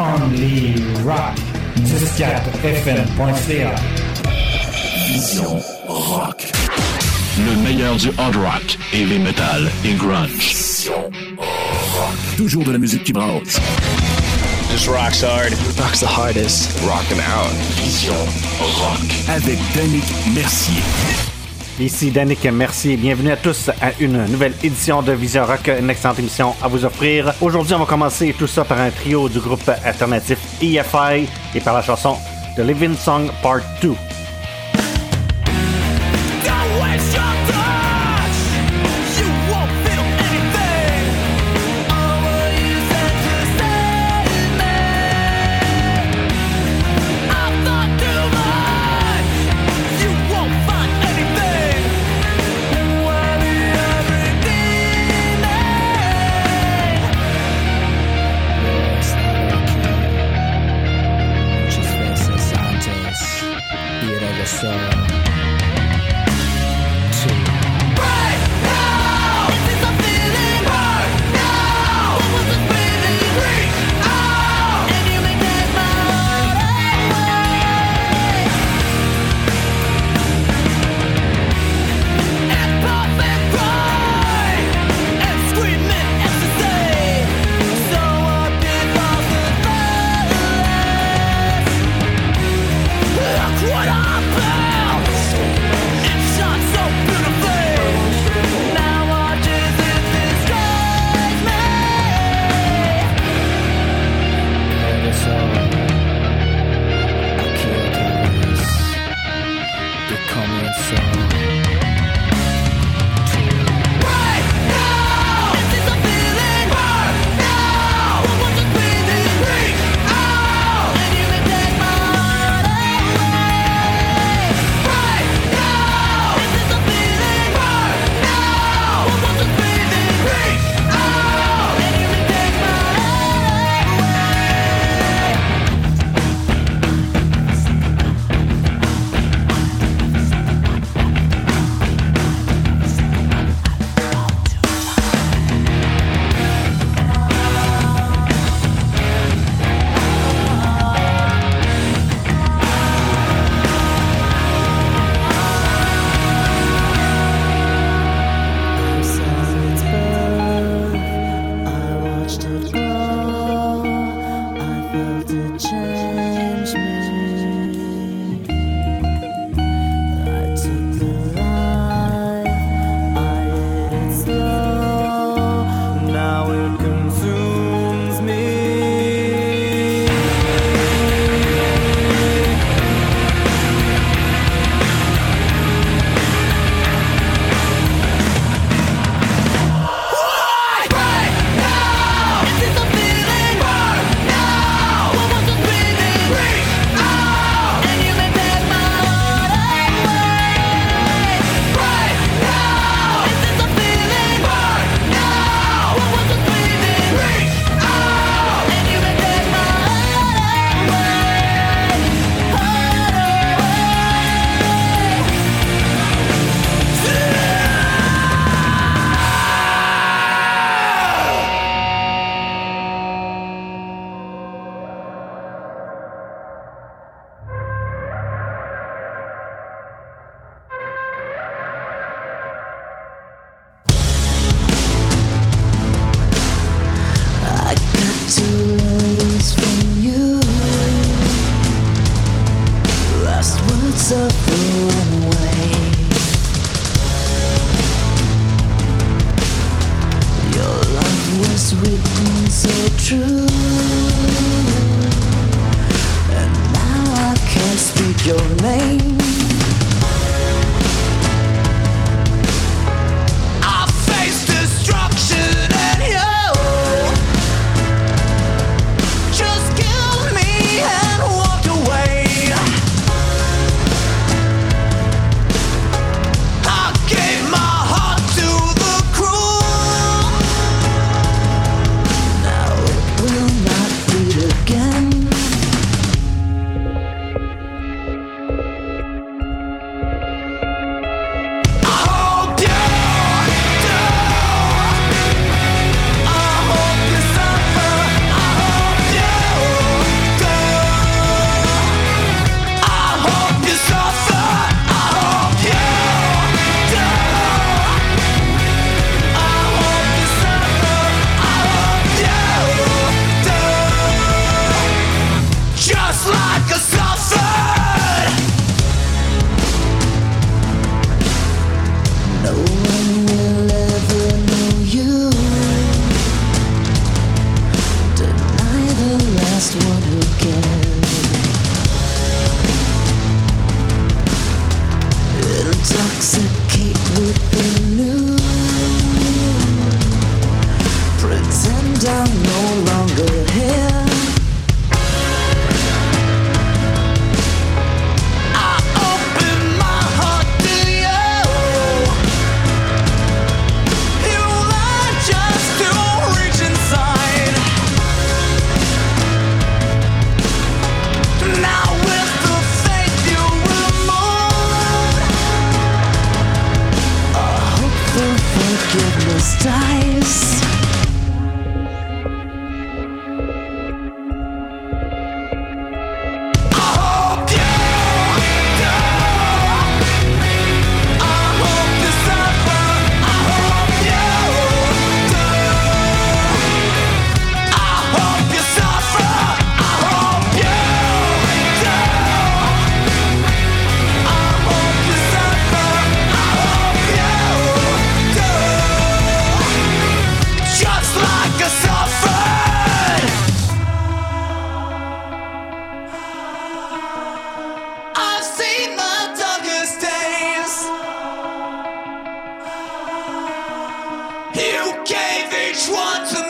Only Rock. 104fm.ca. Vision Rock. Le meilleur du hard rock, heavy metal et grunge. Vision Rock. Toujours de la musique qui brasse. Just rocks hard. Rocks the hardest. Rockin' out. Vision Rock. Avec Danick Mercier. Ici Danick Mercier. Bienvenue à tous à une nouvelle édition de Vision Rock, une excellente émission à vous offrir. Aujourd'hui, on va commencer tout ça par un trio du groupe alternatif EFI et par la chanson The Living Song Part 2. Which to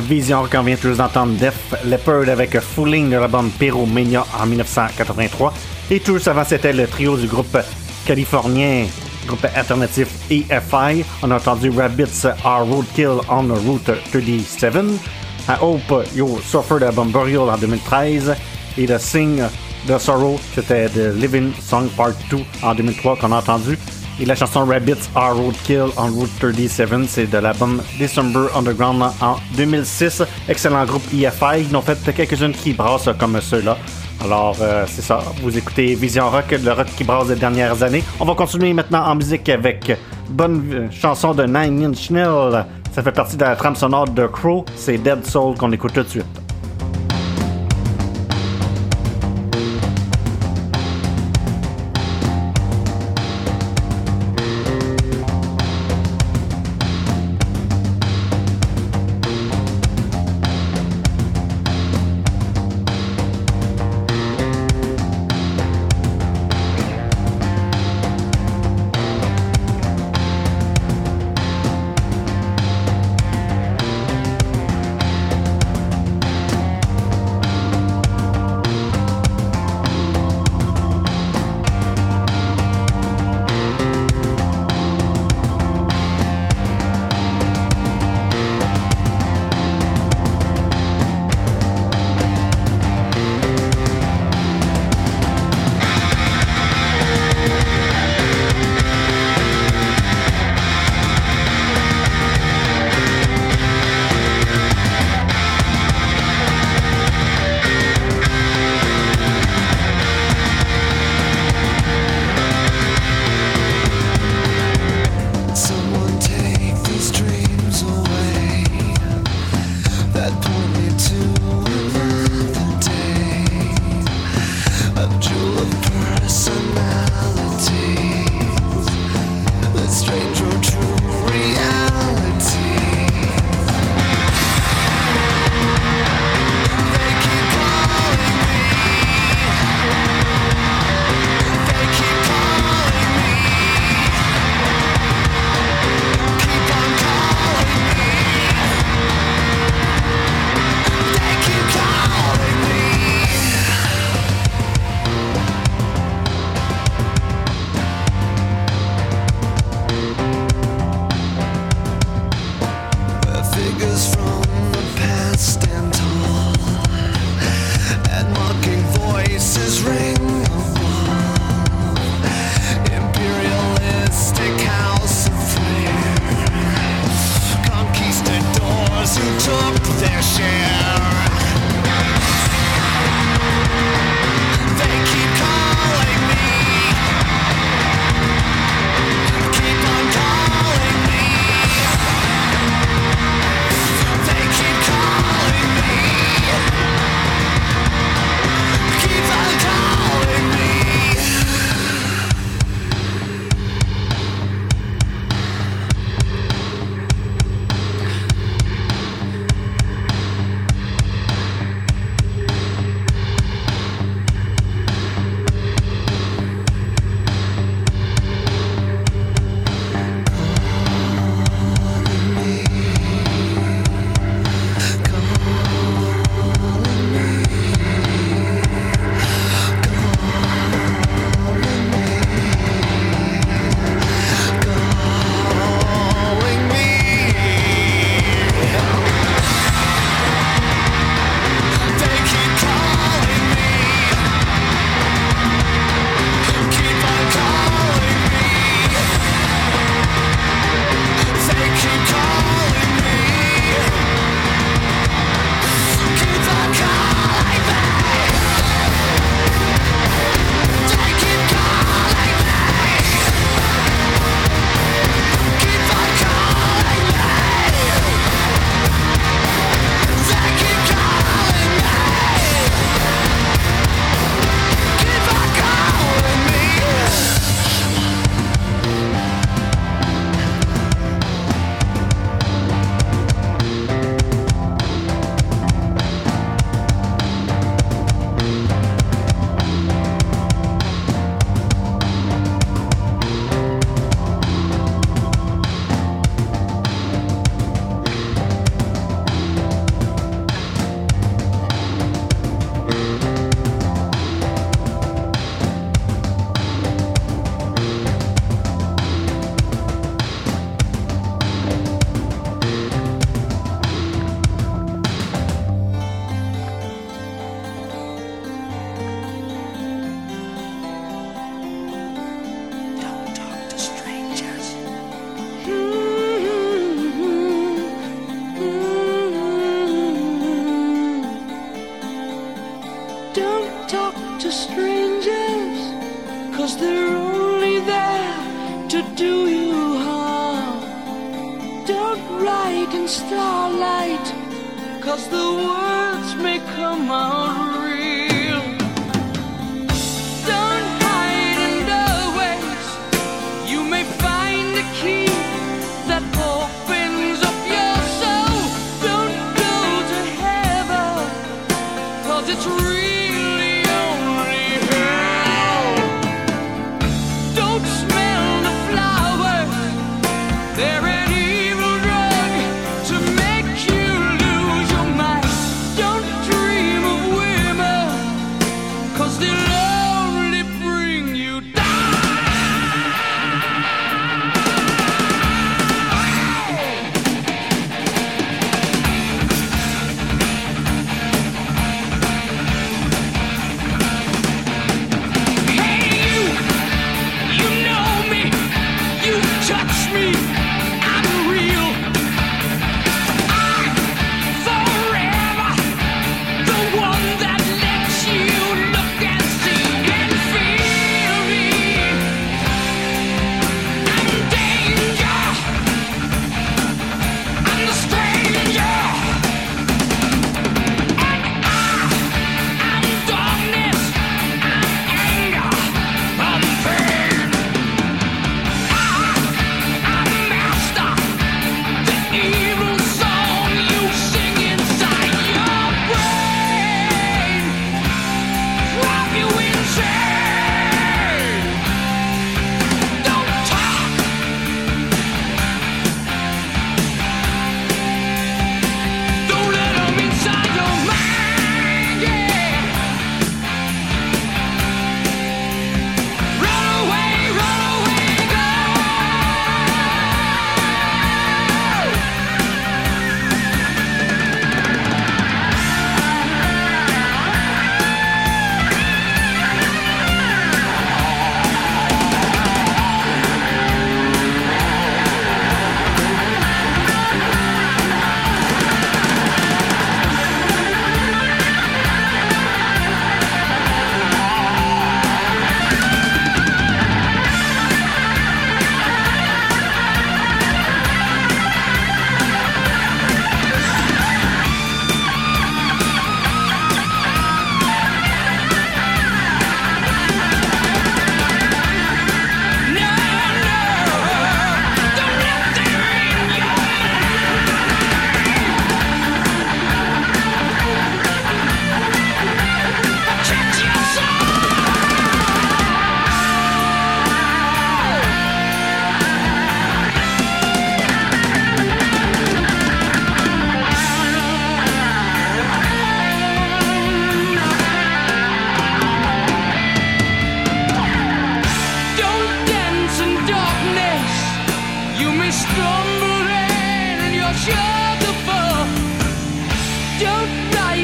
Vision qu'on vient juste d'entendre Def Leppard avec Fooling de la bande Pyromania en 1983. Et tout avant, c'était le trio du groupe californien, groupe alternatif EFI. On a entendu Rabbits Are Roadkill on the Route 37. I Hope You Suffer de Bomb Burial en 2013. Et The Sing The Sorrow, c'était The Living Song Part 2 en 2003 qu'on a entendu. Et la chanson Rabbits Are Roadkill on Route 37, c'est de l'album December Underground en 2006. Excellent groupe EFI. Ils ont fait quelques-unes qui brassent comme ceux-là. Alors, euh, c'est ça. Vous écoutez Vision Rock, le rock qui brasse des dernières années. On va continuer maintenant en musique avec bonne euh, chanson de Nine Inch Nails. Ça fait partie de la trame sonore de Crow. C'est Dead Soul qu'on écoute tout de suite.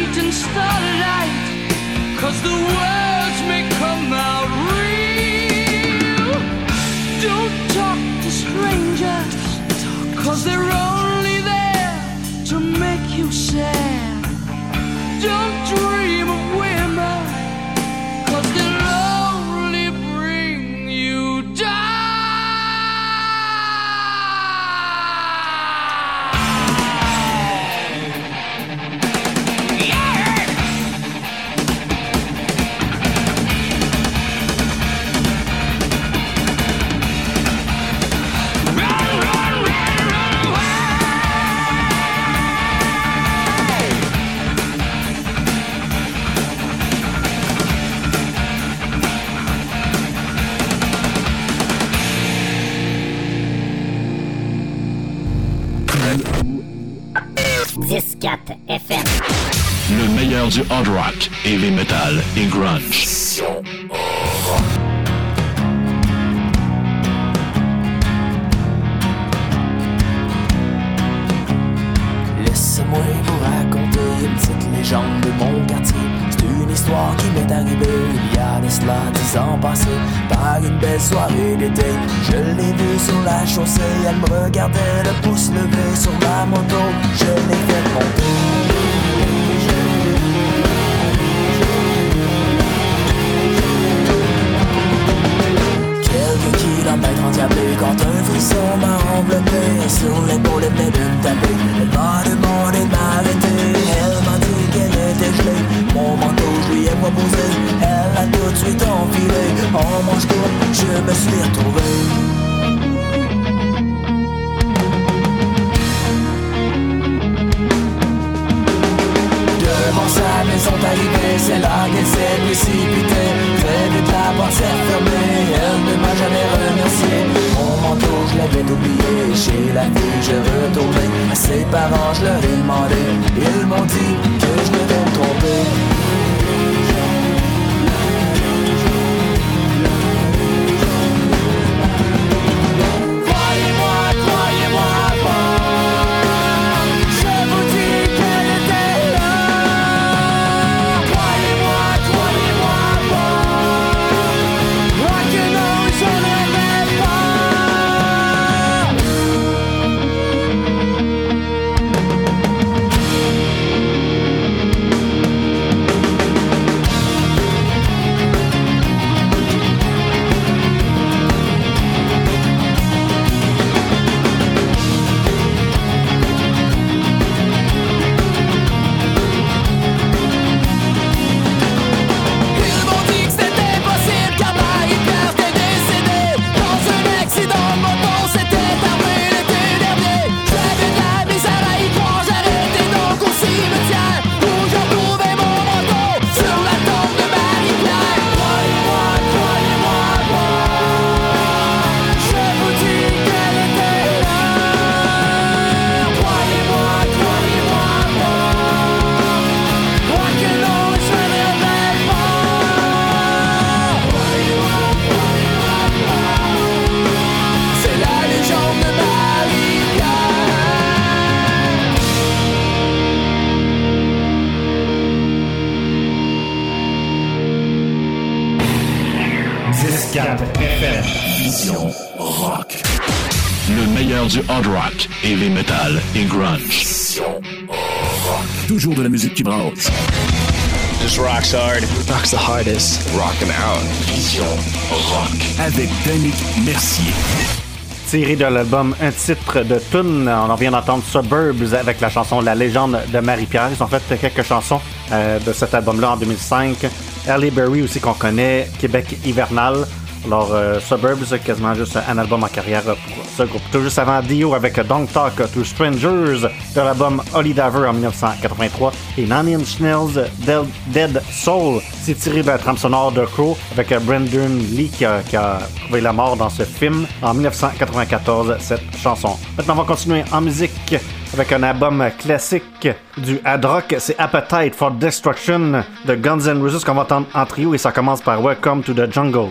light and starlight Cause the words may come out real. Don't talk to strangers Cause they're only there to make you sad. Don't dream of du hard rock, heavy metal et grunge. Laisse-moi vous raconter une petite légende de mon quartier. C'est une histoire qui m'est arrivée il y a de cela dix ans passés. Par une belle soirée d'été, je l'ai vue sur la chaussée. Elle me regardait le pouce levé sur ma moto. Je l'ai fait monter. Mercier. Tiré de l'album Un titre de tune, on en vient d'entendre Suburbs avec la chanson La légende de Marie-Pierre. Ils ont fait quelques chansons euh, de cet album-là en 2005. Early Berry aussi qu'on connaît, Québec hivernal. Alors, euh, Suburbs, c'est quasiment juste un album en carrière pour ce groupe. Tout juste avant Dio avec Don't Talk to Strangers de l'album Holly Diver en 1983 et Nine Inch Nails Dead Soul. C'est tiré de la trame sonore de Crow avec Brendan Lee qui a, qui a, trouvé la mort dans ce film en 1994, cette chanson. Maintenant, on va continuer en musique avec un album classique du hard rock, c'est Appetite for Destruction de Guns N' Roses qu'on va entendre en trio et ça commence par Welcome to the Jungle.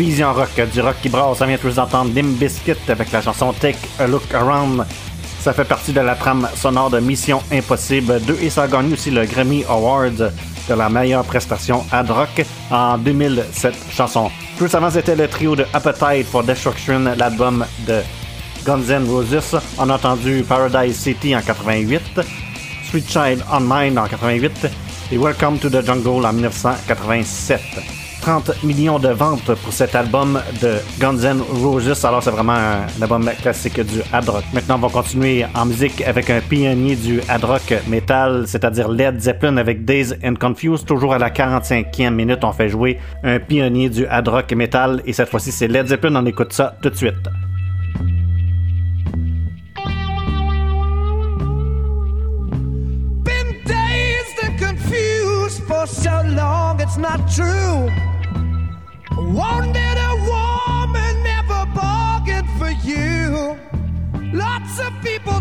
Vision Rock, du rock qui brasse. On vient tous d'entendre Dim Biscuit avec la chanson Take a Look Around. Ça fait partie de la trame sonore de Mission Impossible 2 et ça a gagné aussi le Grammy Award de la meilleure prestation ad rock en 2007 chanson. Plus avant, c'était le trio de Appetite for Destruction, l'album de Guns N' Roses. On a entendu Paradise City en 88, Sweet Child on Mine en 88 et Welcome to the Jungle en 1987. 30 millions de ventes pour cet album de Guns N' Roses. Alors, c'est vraiment un, album classique du hard rock. Maintenant, on va continuer en musique avec un pionnier du hard rock metal, c'est-à-dire Led Zeppelin avec Days and Confused. Toujours à la 45e minute, on fait jouer un pionnier du hard rock metal. Et cette fois-ci, c'est Led Zeppelin. On écoute ça tout de suite. It's not true. Wanted a woman, never bargained for you. Lots of people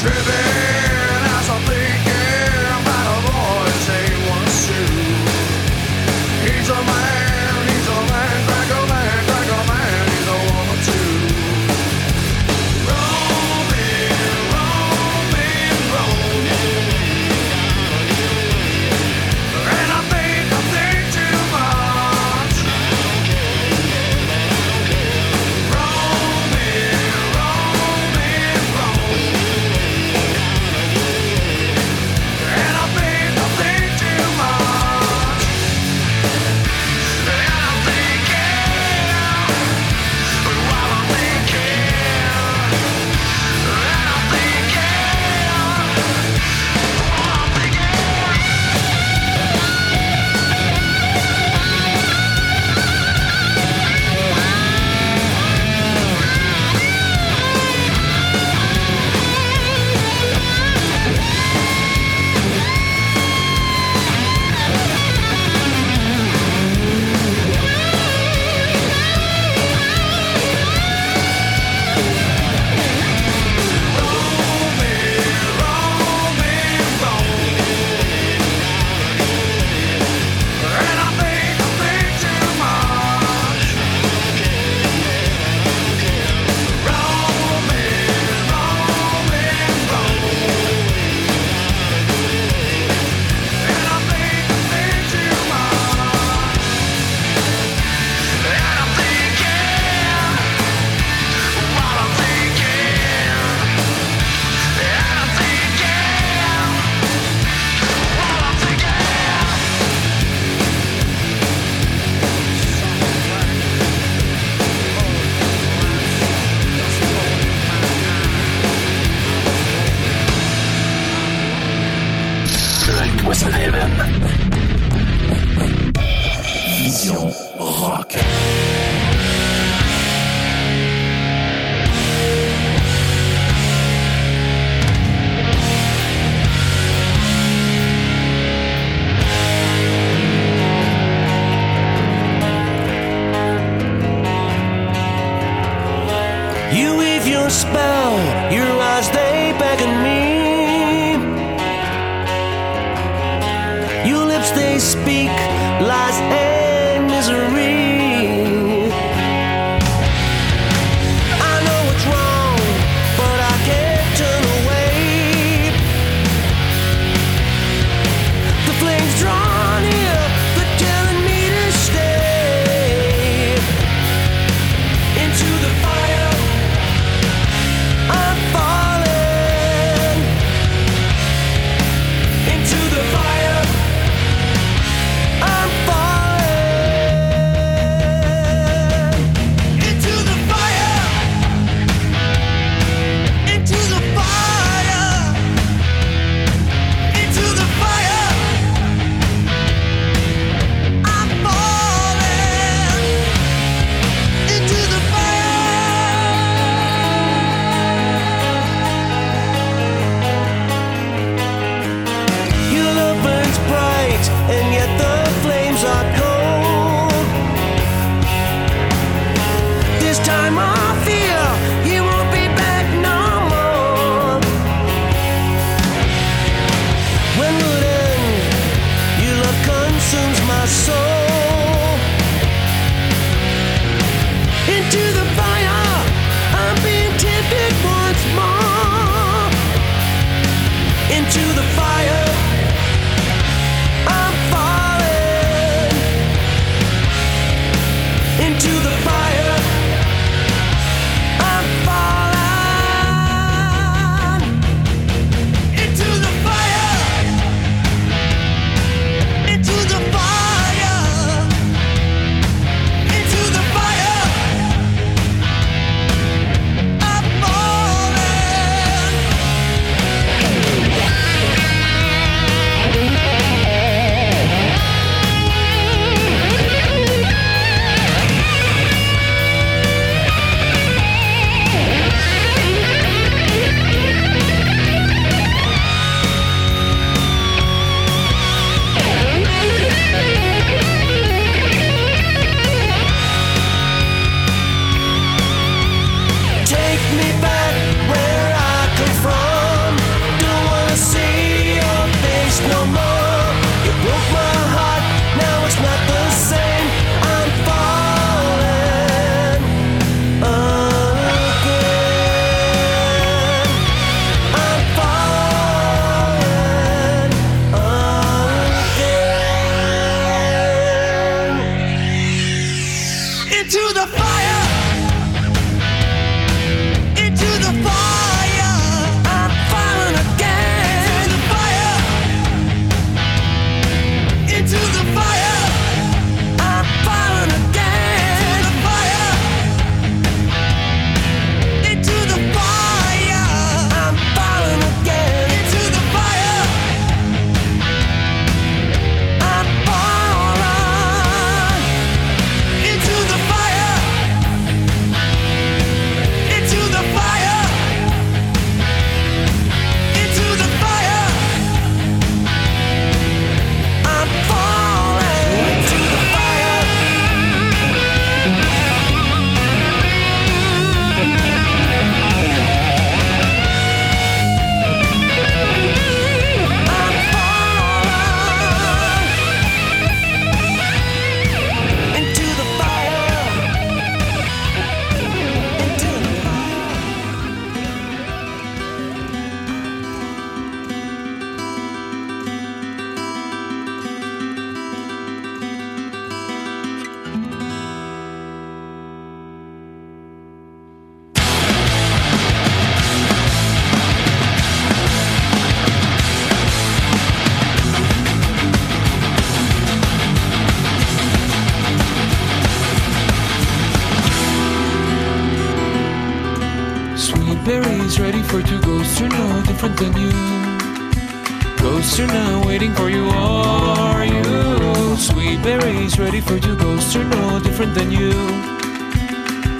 tripping. Ready for two ghosts, you're no different than you. Ghosts are now waiting for you, are you? Sweet berries ready for you, ghosts are no different than you.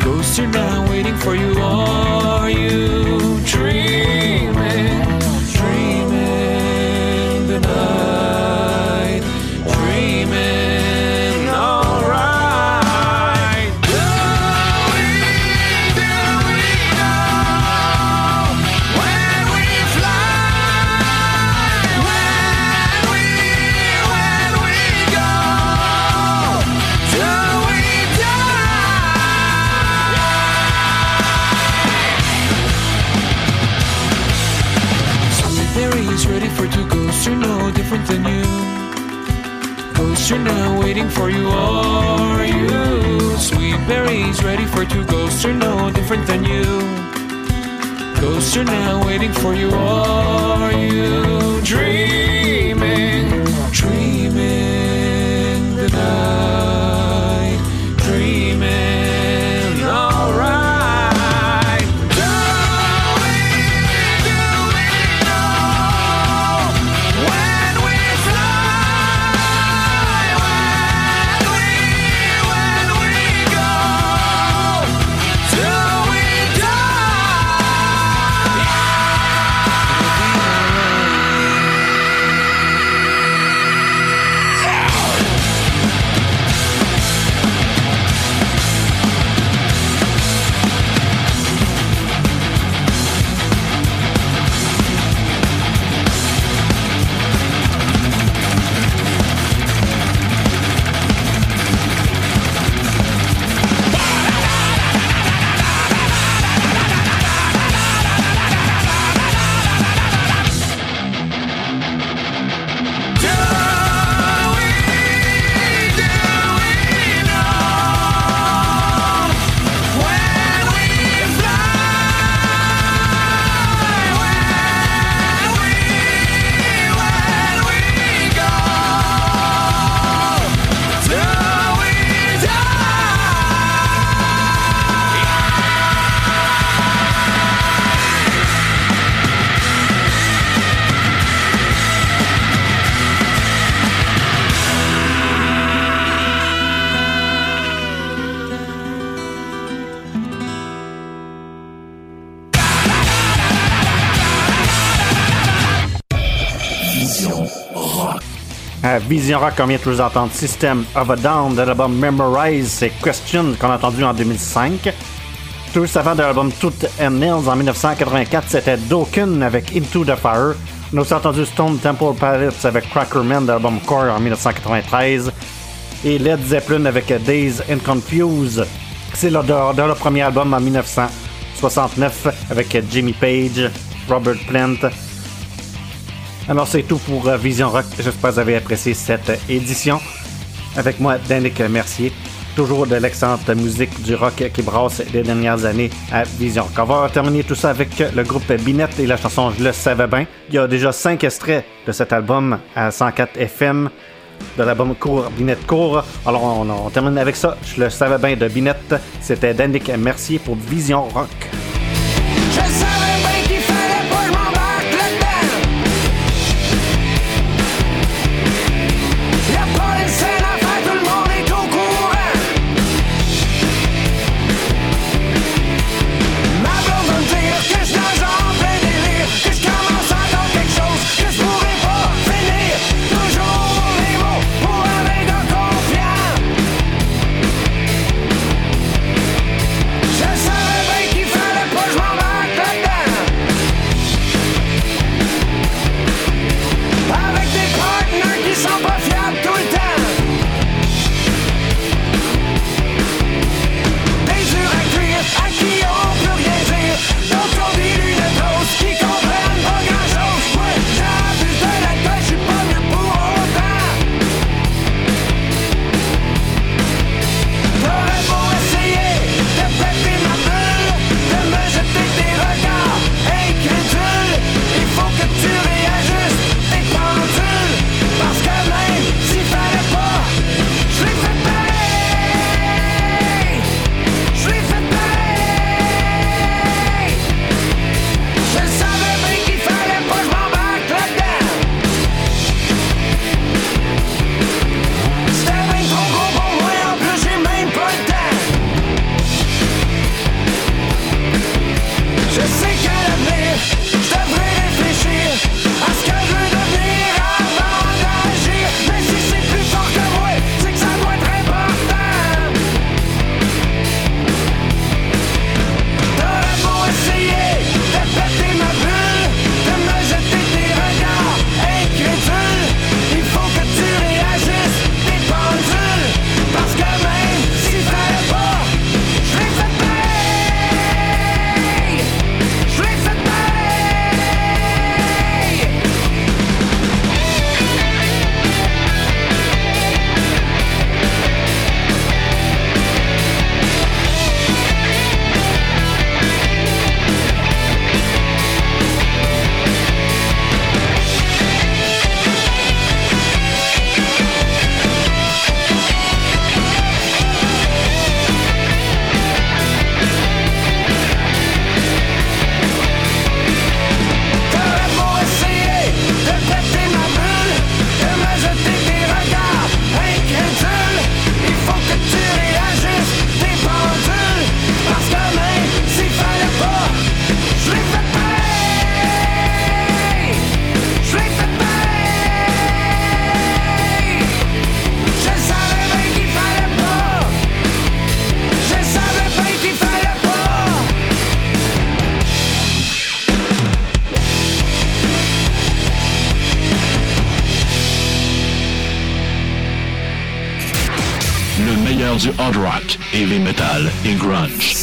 Ghosts are now waiting for you, are you? Dreaming different than you. Are now waiting for you, are you? Sweet berries ready for two ghosts are no different than you. Ghosts now waiting for you, are you? Dreaming, dreaming the À Vision Rock, on vient de vous System of a Down de l'album Memorize, c'est Question qu'on a entendu en 2005. Tout juste avant de l'album Tout and Nails en 1984, c'était Dokken avec Into the Fire. On a aussi entendu Stone Temple Pilots avec Crackerman de l'album Core en 1993. Et Led Zeppelin avec Days and Confuse. C'est le, de leur premier album en 1969 avec Jimmy Page, Robert Plant, alors c'est tout pour euh, Vision Rock. J'espère que vous avez apprécié cette édition. Avec moi, Danick Mercier. Toujours de l'excellente musique du rock qui brasse les dernières années à Vision Rock. On va terminer tout ça avec le groupe Binette et la chanson le savais bien. Il y a déjà 5 extraits de cet album à 104 FM de l'album Court Binette Court. Alors on, termine avec ça. Je le savais bien de Binette. C'était Danick Mercier pour Vision Rock. Metal et grunge.